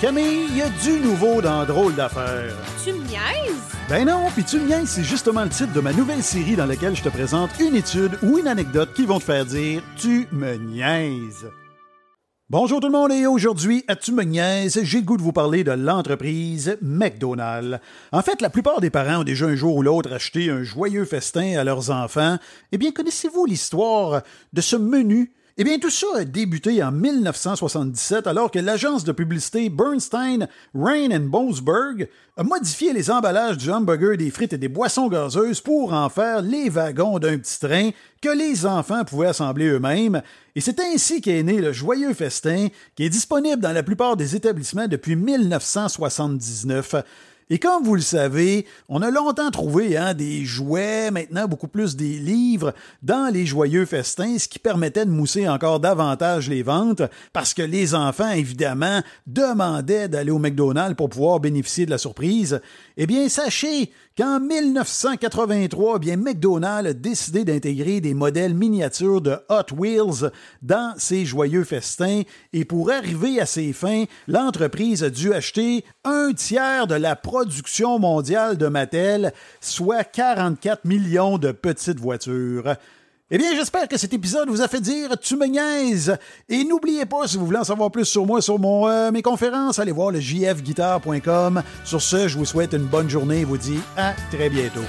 Camille, il y a du nouveau dans Drôle d'affaires. Tu me niaises? Ben non, puis tu me niaises, c'est justement le titre de ma nouvelle série dans laquelle je te présente une étude ou une anecdote qui vont te faire dire Tu me niaises. Bonjour tout le monde et aujourd'hui à Tu me niaises, j'ai le goût de vous parler de l'entreprise McDonald's. En fait, la plupart des parents ont déjà un jour ou l'autre acheté un joyeux festin à leurs enfants. Eh bien, connaissez-vous l'histoire de ce menu eh bien, tout ça a débuté en 1977 alors que l'agence de publicité Bernstein, Rain Bonesburg a modifié les emballages du hamburger, des frites et des boissons gazeuses pour en faire les wagons d'un petit train que les enfants pouvaient assembler eux-mêmes. Et c'est ainsi qu'est né le joyeux festin qui est disponible dans la plupart des établissements depuis 1979. Et comme vous le savez, on a longtemps trouvé hein, des jouets, maintenant beaucoup plus des livres, dans les joyeux festins, ce qui permettait de mousser encore davantage les ventes, parce que les enfants, évidemment, demandaient d'aller au McDonald's pour pouvoir bénéficier de la surprise. Eh bien, sachez qu'en 1983, eh bien, McDonald's a décidé d'intégrer des modèles miniatures de Hot Wheels dans ses joyeux festins, et pour arriver à ses fins, l'entreprise a dû acheter un tiers de la production mondiale de Mattel, soit 44 millions de petites voitures. Eh bien, j'espère que cet épisode vous a fait dire tu me niaises. Et n'oubliez pas, si vous voulez en savoir plus sur moi, sur mon, euh, mes conférences, allez voir le jfguitar.com. Sur ce, je vous souhaite une bonne journée et vous dis à très bientôt.